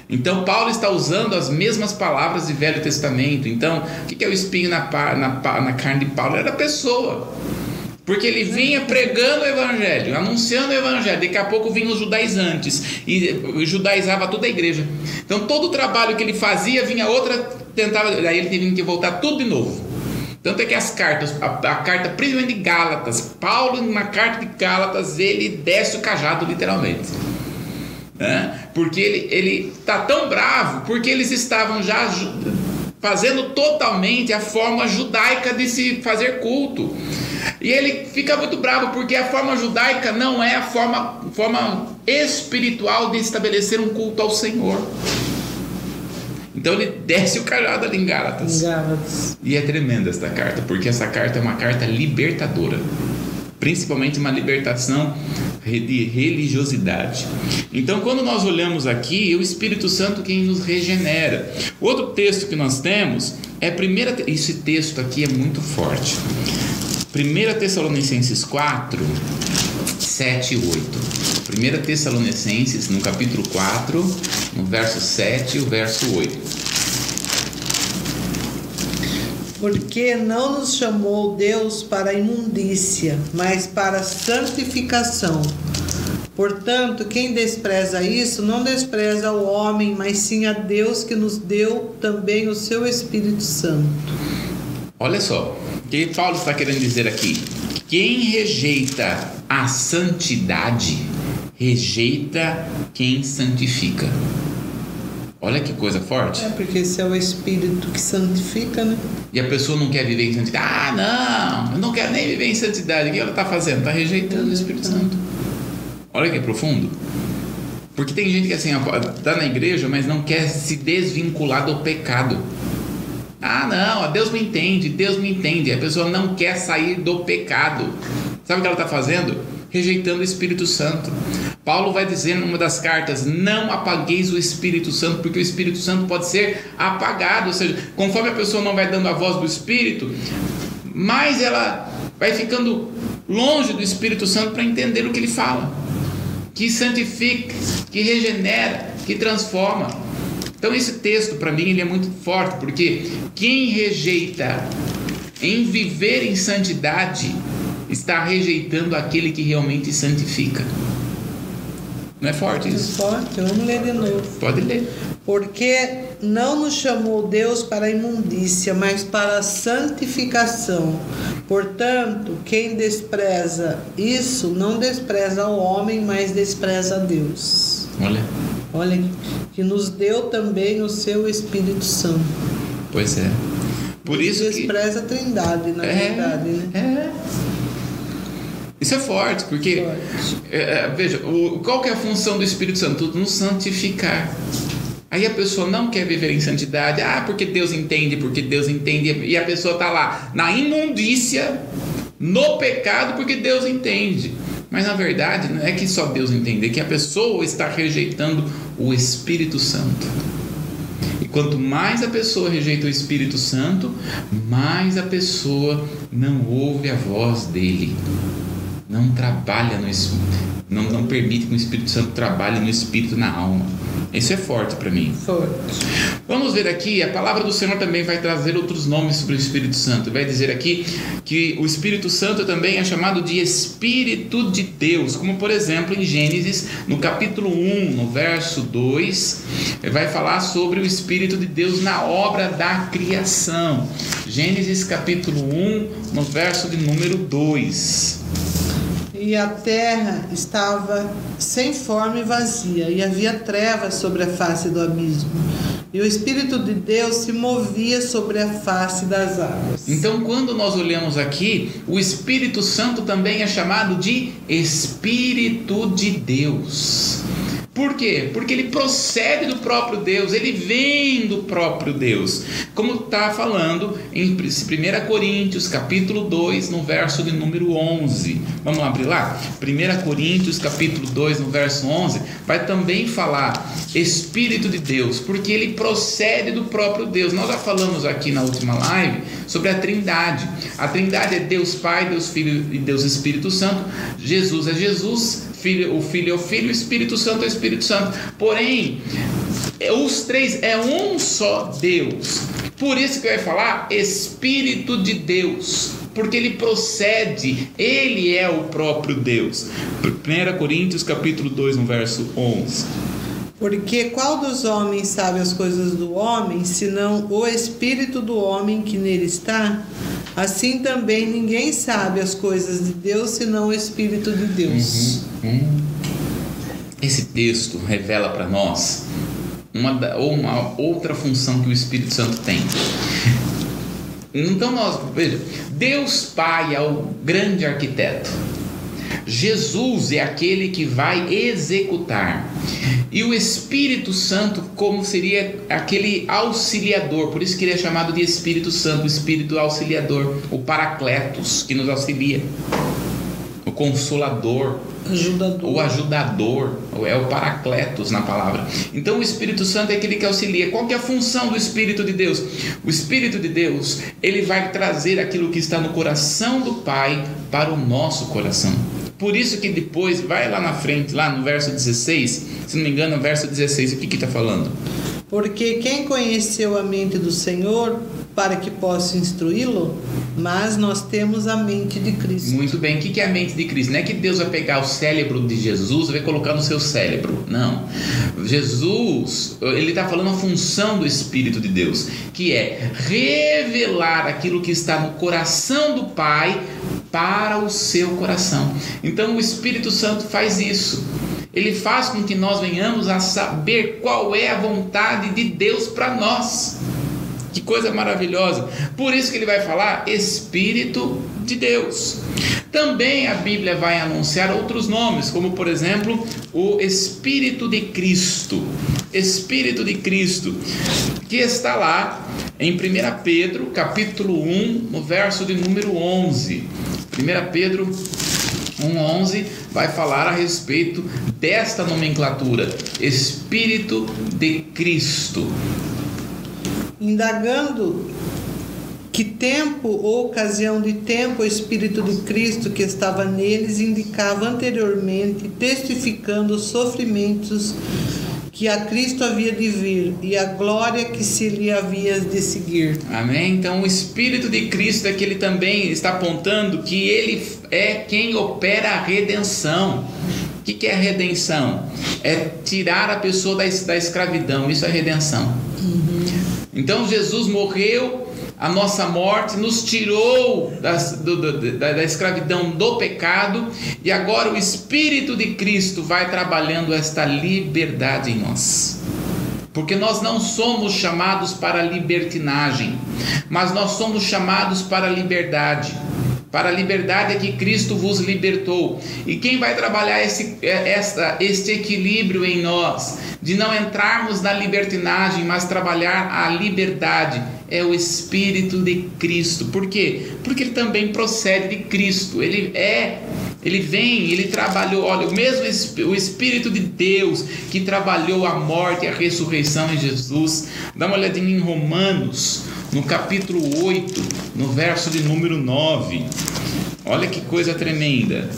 Então, Paulo está usando as mesmas palavras do Velho Testamento. Então, o que é o espinho na, na, na carne de Paulo? Era a pessoa. Porque ele vinha pregando o evangelho, anunciando o evangelho. Daqui a pouco vinham os judaizantes e judaizava toda a igreja. Então todo o trabalho que ele fazia vinha outra, tentava, daí ele teve que voltar tudo de novo. Tanto é que as cartas, a, a carta principalmente de Gálatas, Paulo na carta de Gálatas, ele desce o cajado literalmente. Né? Porque ele, ele tá tão bravo, porque eles estavam já fazendo totalmente a forma judaica de se fazer culto. E ele fica muito bravo porque a forma judaica não é a forma, forma espiritual de estabelecer um culto ao Senhor. Então ele desce o cajado ali em Gálatas. Gálatas. E é tremenda esta carta, porque essa carta é uma carta libertadora principalmente uma libertação de religiosidade. Então, quando nós olhamos aqui, é o Espírito Santo quem nos regenera. Outro texto que nós temos é primeira esse texto aqui é muito forte. 1 Tessalonicenses 4 7 e 8. 1 Tessalonicenses, no capítulo 4, no verso 7 e o verso 8 porque não nos chamou Deus para imundícia, mas para santificação. Portanto, quem despreza isso, não despreza o homem, mas sim a Deus que nos deu também o seu Espírito Santo. Olha só, o que Paulo está querendo dizer aqui? Quem rejeita a santidade, rejeita quem santifica. Olha que coisa forte. É, porque esse é o Espírito que santifica, né? E a pessoa não quer viver em santidade. Ah, não, eu não quero nem viver em santidade. O que ela está fazendo? Está rejeitando o Espírito Santo. Olha que profundo. Porque tem gente que assim, está na igreja, mas não quer se desvincular do pecado. Ah, não, Deus me entende, Deus me entende. A pessoa não quer sair do pecado. Sabe o que ela está fazendo? Rejeitando o Espírito Santo. Paulo vai dizer numa das cartas: não apagueis o Espírito Santo, porque o Espírito Santo pode ser apagado. Ou seja, conforme a pessoa não vai dando a voz do Espírito, mais ela vai ficando longe do Espírito Santo para entender o que ele fala, que santifica, que regenera, que transforma. Então esse texto para mim ele é muito forte, porque quem rejeita em viver em santidade está rejeitando aquele que realmente santifica. Não é forte isso? Forte, vamos ler de novo. Pode ler. Porque não nos chamou Deus para a imundícia, mas para a santificação. Portanto, quem despreza isso, não despreza o homem, mas despreza a Deus. Olha. Olha, que nos deu também o seu Espírito Santo. Pois é. Por isso despreza que... a Trindade, na é, verdade, né? É. Isso é forte, porque. É, é, veja, o, qual que é a função do Espírito Santo? Nos santificar. Aí a pessoa não quer viver em santidade, ah, porque Deus entende, porque Deus entende, e a pessoa está lá na imundícia, no pecado, porque Deus entende. Mas na verdade não é que só Deus entende, é que a pessoa está rejeitando o Espírito Santo. E quanto mais a pessoa rejeita o Espírito Santo, mais a pessoa não ouve a voz dele não trabalha no não, não permite que o Espírito Santo trabalhe no espírito na alma. Isso é forte para mim. Forte. Vamos ver aqui, a palavra do Senhor também vai trazer outros nomes sobre o Espírito Santo. Vai dizer aqui que o Espírito Santo também é chamado de Espírito de Deus, como por exemplo em Gênesis, no capítulo 1, no verso 2, vai falar sobre o Espírito de Deus na obra da criação. Gênesis capítulo 1, no verso de número 2. E a terra estava sem forma e vazia, e havia trevas sobre a face do abismo. E o Espírito de Deus se movia sobre a face das águas. Então, quando nós olhamos aqui, o Espírito Santo também é chamado de Espírito de Deus. Por quê? Porque ele procede do próprio Deus, ele vem do próprio Deus. Como está falando em 1 Coríntios, capítulo 2, no verso de número 11. Vamos abrir lá? 1 Coríntios, capítulo 2, no verso 11, vai também falar Espírito de Deus, porque ele procede do próprio Deus. Nós já falamos aqui na última live sobre a Trindade. A Trindade é Deus Pai, Deus Filho e Deus Espírito Santo. Jesus é Jesus, Filho, o Filho é o Filho, o Espírito Santo é o Espírito Santo. Porém, os três é um só Deus. Por isso que vai falar Espírito de Deus, porque ele procede, ele é o próprio Deus. 1 Coríntios capítulo 2, no verso 11. Porque qual dos homens sabe as coisas do homem, senão o espírito do homem que nele está? Assim também ninguém sabe as coisas de Deus, senão o espírito de Deus. Uhum, uhum. Esse texto revela para nós uma, uma outra função que o Espírito Santo tem. Então nós, veja, Deus Pai é o grande arquiteto. Jesus é aquele que vai executar. E o Espírito Santo, como seria aquele auxiliador, por isso que ele é chamado de Espírito Santo, o Espírito auxiliador, o Paracletos, que nos auxilia, o Consolador, Ajudador. o ajudador, é o Paracletos na palavra. Então o Espírito Santo é aquele que auxilia. Qual que é a função do Espírito de Deus? O Espírito de Deus, ele vai trazer aquilo que está no coração do Pai para o nosso coração. Por isso que depois, vai lá na frente, lá no verso 16, se não me engano, no verso 16, o que está falando? Porque quem conheceu a mente do Senhor para que possa instruí-lo? Mas nós temos a mente de Cristo. Muito bem, o que é a mente de Cristo? Não é que Deus vai pegar o cérebro de Jesus e vai colocar no seu cérebro. Não. Jesus, ele está falando a função do Espírito de Deus, que é revelar aquilo que está no coração do Pai para o seu coração. Então o Espírito Santo faz isso. Ele faz com que nós venhamos a saber qual é a vontade de Deus para nós. Que coisa maravilhosa. Por isso que ele vai falar Espírito de Deus. Também a Bíblia vai anunciar outros nomes, como por exemplo, o Espírito de Cristo. Espírito de Cristo, que está lá em 1 Pedro, capítulo 1, no verso de número 11. 1 Pedro 1,11 vai falar a respeito desta nomenclatura, Espírito de Cristo. Indagando que tempo ou ocasião de tempo o Espírito de Cristo que estava neles indicava anteriormente, testificando os sofrimentos que a Cristo havia de vir e a glória que se lhe havia de seguir. Amém? Então, o Espírito de Cristo é que ele também está apontando que ele é quem opera a redenção. O que, que é a redenção? É tirar a pessoa da, da escravidão. Isso é redenção. Uhum. Então, Jesus morreu a nossa morte, nos tirou das, do, da, da, escravidão do pecado e agora o Espírito de Cristo vai trabalhando esta liberdade em nós. Porque nós não somos chamados para libertinagem, mas nós somos chamados para liberdade. Para a liberdade é que Cristo vos libertou. E quem vai trabalhar esse, é, esta, este equilíbrio em nós, de não entrarmos na libertinagem, mas trabalhar a liberdade, é o Espírito de Cristo. Por quê? Porque ele também procede de Cristo. Ele é, ele vem, ele trabalhou, olha, o mesmo o Espírito de Deus que trabalhou a morte e a ressurreição em Jesus. Dá uma olhadinha em Romanos, no capítulo 8, no verso de número 9. Olha que coisa tremenda.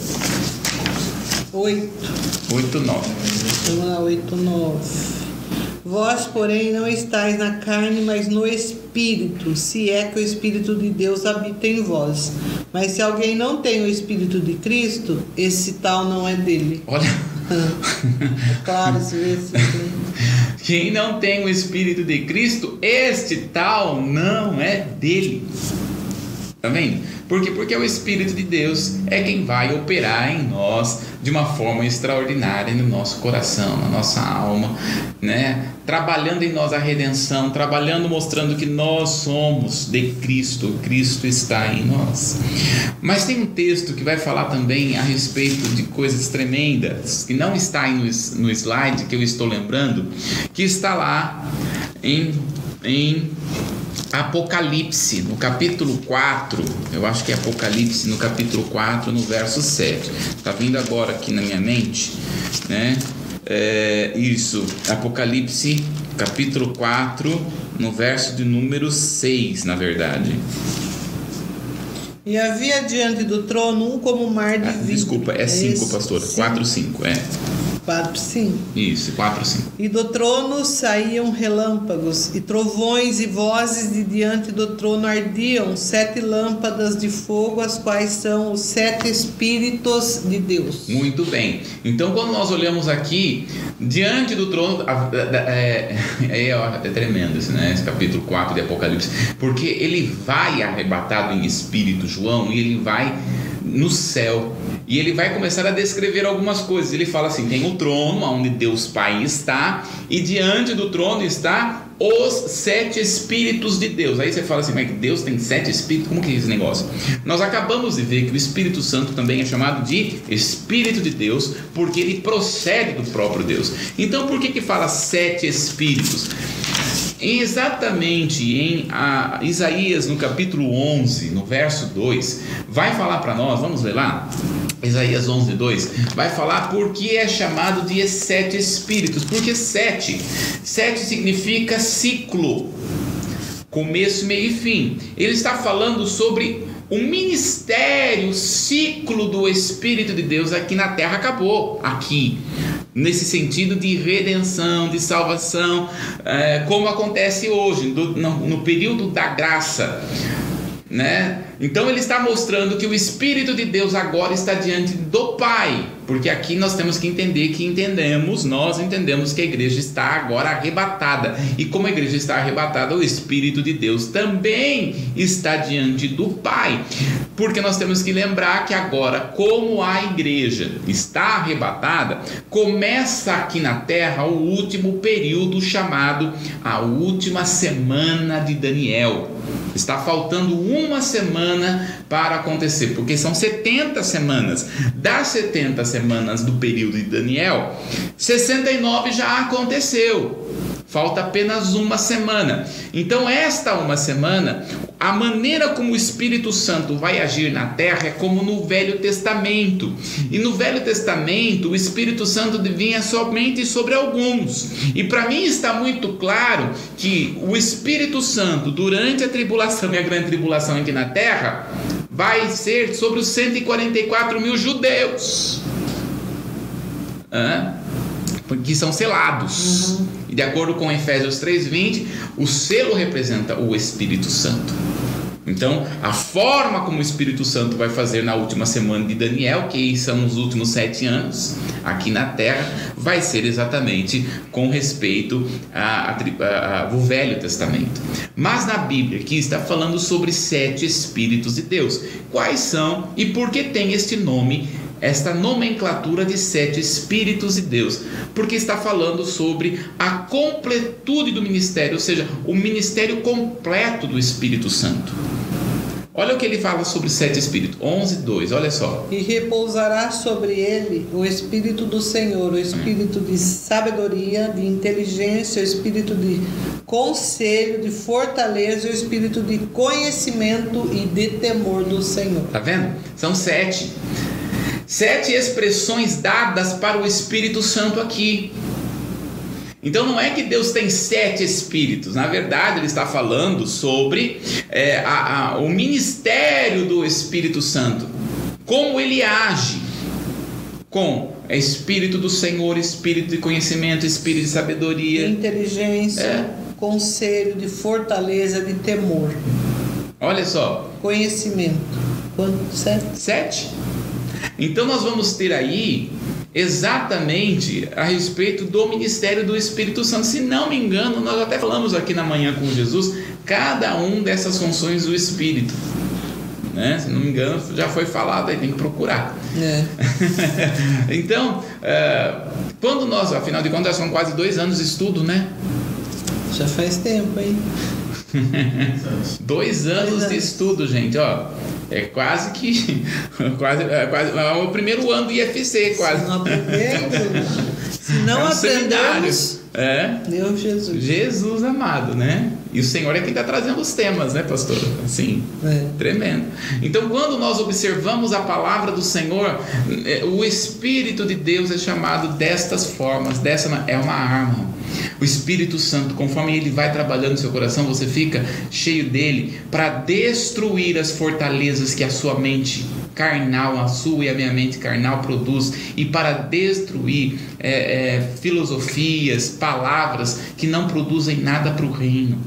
8. 8, 9. Vamos lá, 8, 9. Vós, porém, não estáis na carne, mas no Espírito, se é que o Espírito de Deus habita em vós. Mas se alguém não tem o Espírito de Cristo, esse tal não é dele. Olha. é claro esse versículo. Quem não tem o Espírito de Cristo, este tal não é dele. Tá vendo? Por quê? Porque o Espírito de Deus é quem vai operar em nós de uma forma extraordinária no nosso coração, na nossa alma, né? Trabalhando em nós a redenção, trabalhando mostrando que nós somos de Cristo, Cristo está em nós. Mas tem um texto que vai falar também a respeito de coisas tremendas, que não está aí no, no slide que eu estou lembrando, que está lá em, em Apocalipse, no capítulo 4, eu acho que é Apocalipse no capítulo 4, no verso 7. Está vindo agora aqui na minha mente, né? É, isso, Apocalipse, capítulo 4, no verso de número 6, na verdade. E havia diante do trono um como mar de ah, vidro. Desculpa, é 5, é pastor. 4, 5, é. 4, 5. Isso, 4, 5. E do trono saíam relâmpagos, e trovões e vozes de diante do trono ardiam sete lâmpadas de fogo, as quais são os sete Espíritos de Deus. Muito bem. Então, quando nós olhamos aqui, diante do trono. É, é, é tremendo esse, né? esse capítulo 4 de Apocalipse, porque ele vai arrebatado em espírito, João, e ele vai no céu. E ele vai começar a descrever algumas coisas. Ele fala assim: tem o trono, onde Deus Pai está, e diante do trono está os sete Espíritos de Deus. Aí você fala assim, mas Deus tem sete Espíritos? Como que é esse negócio? Nós acabamos de ver que o Espírito Santo também é chamado de Espírito de Deus, porque ele procede do próprio Deus. Então por que que fala sete Espíritos? Exatamente em a, Isaías, no capítulo 11, no verso 2, vai falar para nós, vamos ler lá? Isaías 11, 2, vai falar por que é chamado de sete espíritos, porque sete, sete significa ciclo, começo, meio e fim. Ele está falando sobre o ministério, o ciclo do Espírito de Deus aqui na terra acabou, aqui nesse sentido de redenção, de salvação, é, como acontece hoje, no, no período da graça. Né? Então ele está mostrando que o Espírito de Deus agora está diante do Pai, porque aqui nós temos que entender que entendemos, nós entendemos que a igreja está agora arrebatada, e como a igreja está arrebatada, o Espírito de Deus também está diante do Pai, porque nós temos que lembrar que agora, como a igreja está arrebatada, começa aqui na terra o último período chamado a última semana de Daniel. Está faltando uma semana para acontecer, porque são 70 semanas. Das 70 semanas do período de Daniel, 69 já aconteceu. Falta apenas uma semana. Então, esta uma semana, a maneira como o Espírito Santo vai agir na terra é como no Velho Testamento. E no Velho Testamento, o Espírito Santo vinha somente sobre alguns. E para mim está muito claro que o Espírito Santo, durante a tribulação e a grande tribulação aqui na terra, vai ser sobre os 144 mil judeus. Hã? que são selados. Uhum. E de acordo com Efésios 3:20, o selo representa o Espírito Santo. Então, a forma como o Espírito Santo vai fazer na última semana de Daniel, que são os últimos sete anos aqui na Terra, vai ser exatamente com respeito ao Velho Testamento. Mas na Bíblia, aqui está falando sobre sete Espíritos de Deus. Quais são e por que tem este nome esta nomenclatura de sete Espíritos de Deus, porque está falando sobre a completude do ministério, ou seja, o ministério completo do Espírito Santo. Olha o que ele fala sobre sete espíritos. 11, 2, olha só. E repousará sobre ele o Espírito do Senhor, o Espírito de sabedoria, de inteligência, o Espírito de conselho, de fortaleza, o Espírito de conhecimento e de temor do Senhor. Tá vendo? São sete. Sete expressões dadas para o Espírito Santo aqui. Então não é que Deus tem sete espíritos, na verdade ele está falando sobre é, a, a, o ministério do Espírito Santo, como ele age, com espírito do Senhor, espírito de conhecimento, espírito de sabedoria, inteligência, é. conselho, de fortaleza, de temor. Olha só. Conhecimento. Quanto? Sete? Sete. Então nós vamos ter aí exatamente a respeito do ministério do Espírito Santo. Se não me engano, nós até falamos aqui na manhã com Jesus, cada um dessas funções do Espírito. Né? Se não me engano, já foi falado, aí tem que procurar. É. então, é, quando nós, afinal de contas, são quase dois anos de estudo, né? Já faz tempo, hein? dois anos de estudo, gente, ó. É quase que. quase, é, quase, é o primeiro ano do IFC, quase. Se não aprendemos. Se não é um aprendemos. É. Meu Jesus. Jesus amado, né? E o Senhor é quem está trazendo os temas, né, pastor? Assim, é. tremendo. Então, quando nós observamos a palavra do Senhor, é, o Espírito de Deus é chamado destas formas, dessa é uma arma. O Espírito Santo, conforme ele vai trabalhando no seu coração, você fica cheio dele para destruir as fortalezas que a sua mente carnal, a sua e a minha mente carnal produz, e para destruir é, é, filosofias, palavras que não produzem nada para o reino.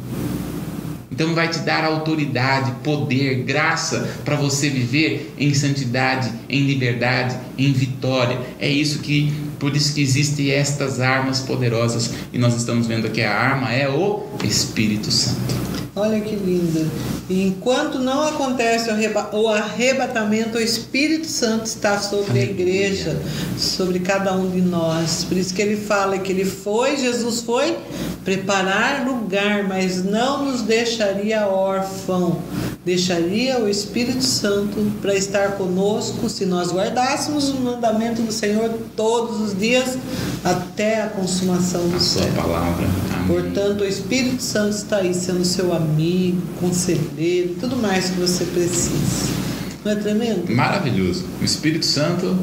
Então vai te dar autoridade, poder, graça para você viver em santidade, em liberdade, em vitória. É isso que por isso que existem estas armas poderosas e nós estamos vendo aqui a arma é o Espírito Santo. Olha que linda. Enquanto não acontece o arrebatamento, o Espírito Santo está sobre a igreja, sobre cada um de nós. Por isso que ele fala que ele foi, Jesus foi preparar lugar, mas não nos deixaria órfão. Deixaria o Espírito Santo para estar conosco se nós guardássemos o mandamento do Senhor todos os dias até a consumação do céu. Sua palavra. Amém. Portanto, o Espírito Santo está aí sendo seu amigo, conselheiro, tudo mais que você precisa. Não é tremendo? Maravilhoso. O Espírito Santo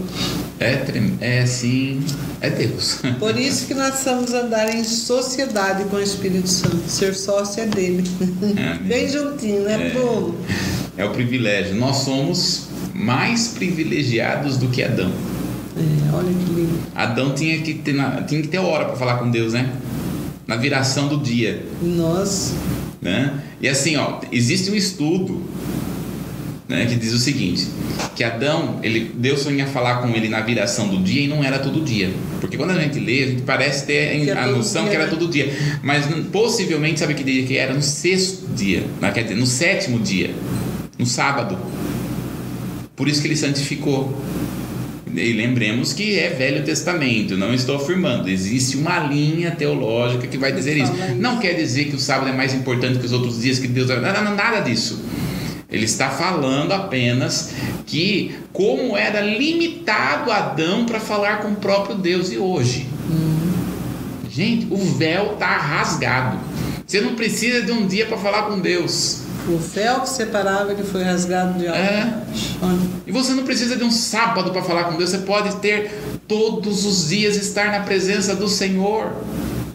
é, trem... é assim, é Deus. Por isso que nós precisamos andar em sociedade com o Espírito Santo, ser sócio é dele. É, Bem juntinho, né, é, povo? É o privilégio. Nós somos mais privilegiados do que Adão. É, olha que lindo. Adão tinha que ter, tinha que ter hora para falar com Deus, né? Na viração do dia. Nossa. Né? E assim, ó, existe um estudo né, que diz o seguinte, que Adão, ele, Deus sonha falar com ele na viração do dia e não era todo dia. Porque quando a gente lê, a gente parece ter a noção dia, que era né? todo dia. Mas possivelmente, sabe que dia que era? No sexto dia, né, quer dizer, no sétimo dia, no sábado. Por isso que ele santificou. E lembremos que é Velho Testamento, não estou afirmando. Existe uma linha teológica que vai dizer isso. Não quer dizer que o sábado é mais importante que os outros dias que Deus. Não, não, nada disso. Ele está falando apenas que como era limitado Adão para falar com o próprio Deus e hoje. Gente, o véu está rasgado. Você não precisa de um dia para falar com Deus. O véu que separava ele foi rasgado de alto. É. E você não precisa de um sábado para falar com Deus. Você pode ter todos os dias estar na presença do Senhor.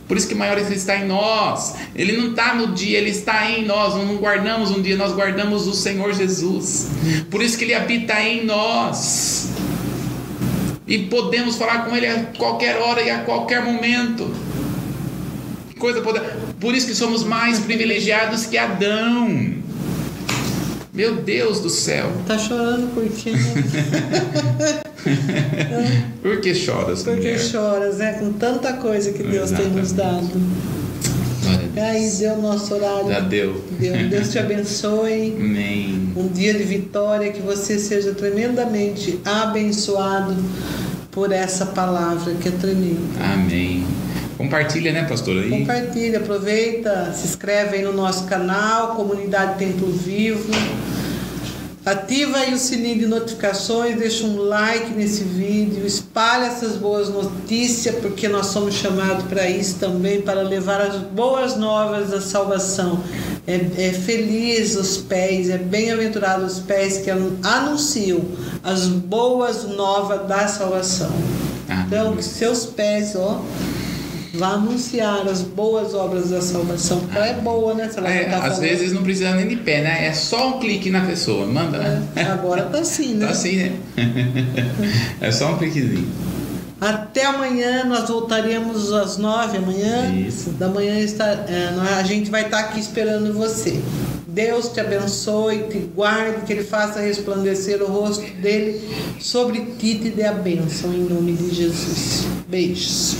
Por isso que maior está em nós. Ele não está no dia, ele está em nós. Nós não guardamos um dia, nós guardamos o Senhor Jesus. Por isso que ele habita em nós. E podemos falar com ele a qualquer hora e a qualquer momento. Coisa poder. Por isso que somos mais privilegiados que Adão. Meu Deus do céu. Tá chorando por quê? por que choras, Por que choras, né? Com tanta coisa que Deus Exatamente. tem nos dado. Aí deu o nosso horário. Já deu. deu. Deus te abençoe. Amém. Um dia de vitória, que você seja tremendamente abençoado por essa palavra que é tremenda. Amém. Compartilha, né, pastor? Aí. Compartilha, aproveita, se inscreve aí no nosso canal, Comunidade Templo Vivo. Ativa aí o sininho de notificações, deixa um like nesse vídeo, espalha essas boas notícias, porque nós somos chamados para isso também, para levar as boas novas da salvação. É, é feliz os pés, é bem-aventurado os pés que anunciam as boas novas da salvação. Então, que seus pés, ó Vá anunciar as boas obras da salvação. Ela é boa, né? Se ela É, tá às vezes não precisa nem de pé, né? É só um clique na pessoa. Manda, né? É, agora tá assim, né? Tá assim, né? é só um cliquezinho. Até amanhã, nós voltaremos às nove amanhã. Isso. Da manhã está, é, nós- a gente vai estar aqui esperando você. Deus te abençoe, te guarde, que Ele faça resplandecer o rosto dele sobre ti e te dê a bênção em nome de Jesus. Beijos.